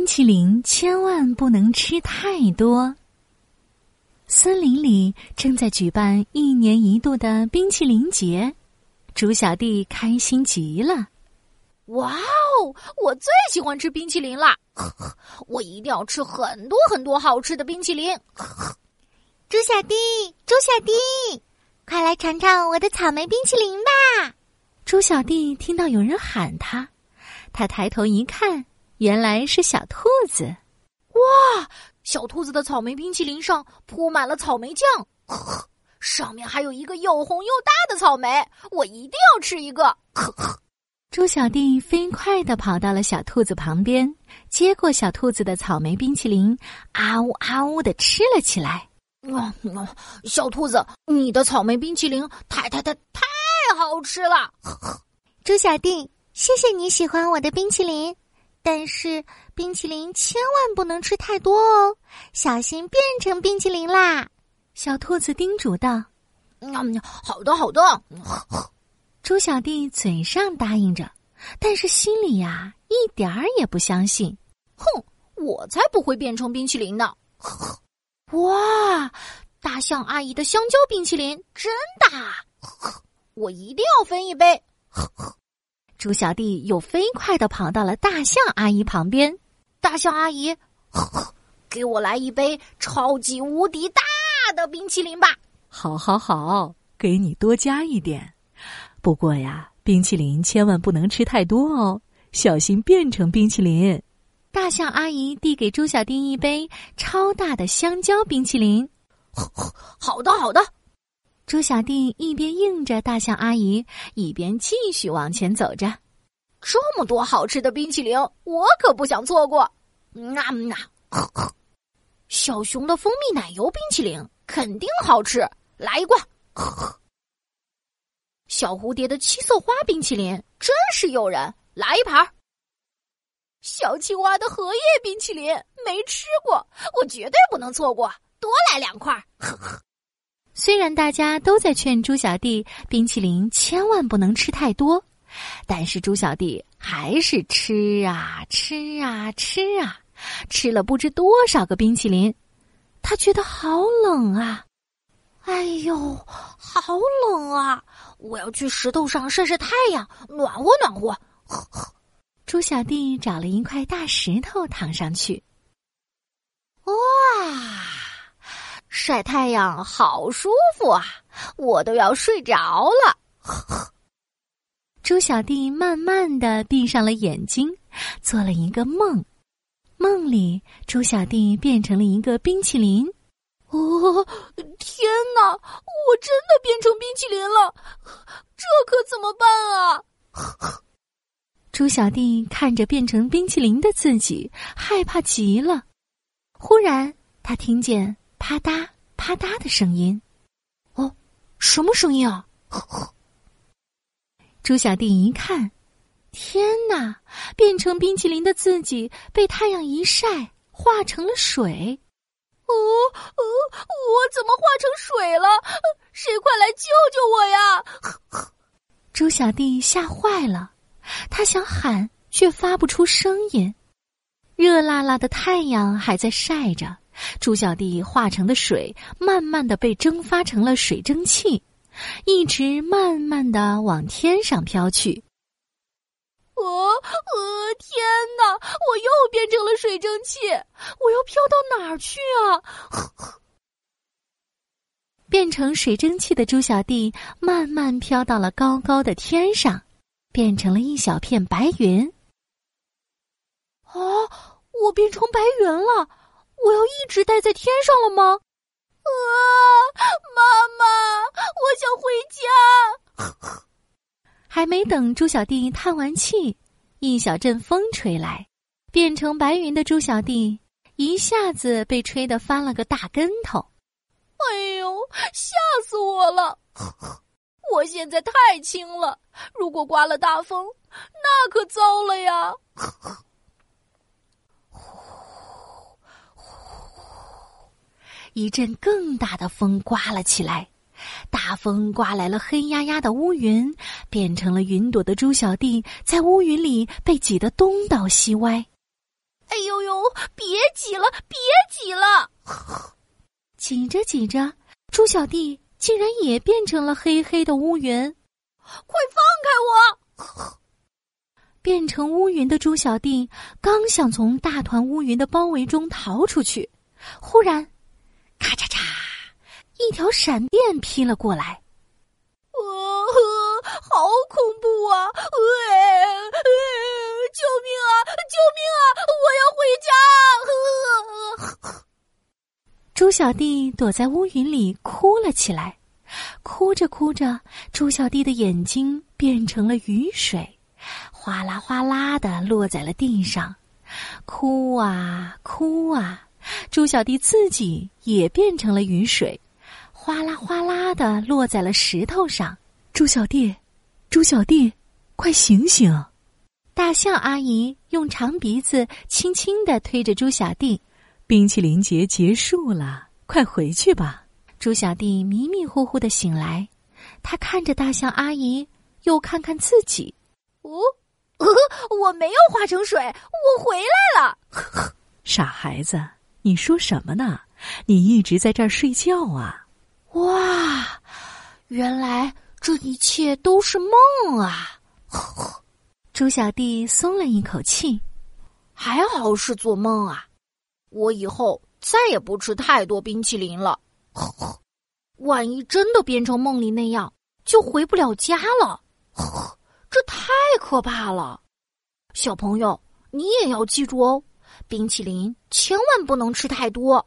冰淇淋千万不能吃太多。森林里正在举办一年一度的冰淇淋节，猪小弟开心极了。哇哦！我最喜欢吃冰淇淋啦！我一定要吃很多很多好吃的冰淇淋。猪小弟，猪小弟，快来尝尝我的草莓冰淇淋吧！猪小弟听到有人喊他，他抬头一看，原来是小兔子。哇！小兔子的草莓冰淇淋上铺满了草莓酱，上面还有一个又红又大的草莓，我一定要吃一个。呵 呵猪小弟飞快的跑到了小兔子旁边，接过小兔子的草莓冰淇淋，啊呜啊呜的吃了起来。啊，小兔子，你的草莓冰淇淋太太太太好吃了！呵 呵猪小弟，谢谢你喜欢我的冰淇淋，但是冰淇淋千万不能吃太多哦，小心变成冰淇淋啦！小兔子叮嘱道。嗯，好的，好的。猪小弟嘴上答应着，但是心里呀一点儿也不相信。哼，我才不会变成冰淇淋呢！哇，大象阿姨的香蕉冰淇淋真大，我一定要分一杯。猪小弟又飞快的跑到了大象阿姨旁边。大象阿姨，给我来一杯超级无敌大的冰淇淋吧！好，好，好，给你多加一点。不过呀，冰淇淋千万不能吃太多哦，小心变成冰淇淋。大象阿姨递给猪小弟一杯超大的香蕉冰淇淋。好的，好的。猪小弟一边应着大象阿姨，一边继续往前走着。这么多好吃的冰淇淋，我可不想错过。啊啊！小熊的蜂蜜奶油冰淇淋肯定好吃，来一罐。小蝴蝶的七色花冰淇淋真是诱人，来一盘。小青蛙的荷叶冰淇淋没吃过，我绝对不能错过，多来两块。呵呵虽然大家都在劝猪小弟冰淇淋千万不能吃太多，但是猪小弟还是吃啊吃啊吃啊，吃了不知多少个冰淇淋。他觉得好冷啊！哎呦，好冷啊！我要去石头上晒晒太阳，暖和暖和。猪小弟找了一块大石头躺上去。哇，晒太阳好舒服啊！我都要睡着了。猪小弟慢慢的闭上了眼睛，做了一个梦。梦里，猪小弟变成了一个冰淇淋。哦，天哪！我真的变成冰淇淋了，这可怎么办啊？猪小弟看着变成冰淇淋的自己，害怕极了。忽然，他听见啪嗒啪嗒的声音。哦，什么声音啊？猪小弟一看，天哪！变成冰淇淋的自己被太阳一晒，化成了水。哦哦，我怎么化成水了？谁快来救救我呀！猪小弟吓坏了，他想喊，却发不出声音。热辣辣的太阳还在晒着，猪小弟化成的水慢慢的被蒸发成了水蒸气，一直慢慢的往天上飘去。哦，呃，天哪！我又变成了水蒸气，我要飘到哪儿去啊？变成水蒸气的猪小弟慢慢飘到了高高的天上，变成了一小片白云。啊！我变成白云了，我要一直待在天上了吗？啊！妈妈，我想回家。还没等猪小弟叹完气，一小阵风吹来，变成白云的猪小弟一下子被吹得翻了个大跟头。哎呦，吓死我了！我现在太轻了，如果刮了大风，那可糟了呀！一阵更大的风刮了起来，大风刮来了黑压压的乌云，变成了云朵的猪小弟在乌云里被挤得东倒西歪。哎呦呦，别挤了别挤了，挤着挤着，猪小弟竟然也变成了黑黑的乌云。快放开我！变成乌云的猪小弟刚想从大团乌云的包围中逃出去，忽然。一条闪电劈了过来。呃，好恐怖啊！呃，救命啊！救命啊！我要回家！猪小弟躲在乌云里哭了起来，哭着哭着，猪小弟的眼睛变成了雨水。哗啦哗啦的落在了地上，哭啊哭啊！猪小弟自己也变成了雨水，哗啦哗啦的落在了石头上。猪小弟，猪小弟，快醒醒！大象阿姨用长鼻子轻轻的推着猪小弟。冰淇淋节结束了，快回去吧。猪小弟迷迷糊糊的醒来，他看着大象阿姨，又看看自己。哦，呃我没有化成水，我回来了。傻孩子，你说什么呢？你一直在这儿睡觉啊！哇，原来这一切都是梦啊！猪小弟松了一口气，还好是做梦啊！我以后再也不吃太多冰淇淋了。万一真的变成梦里那样，就回不了家了。这太可怕了，小朋友，你也要记住哦，冰淇淋千万不能吃太多。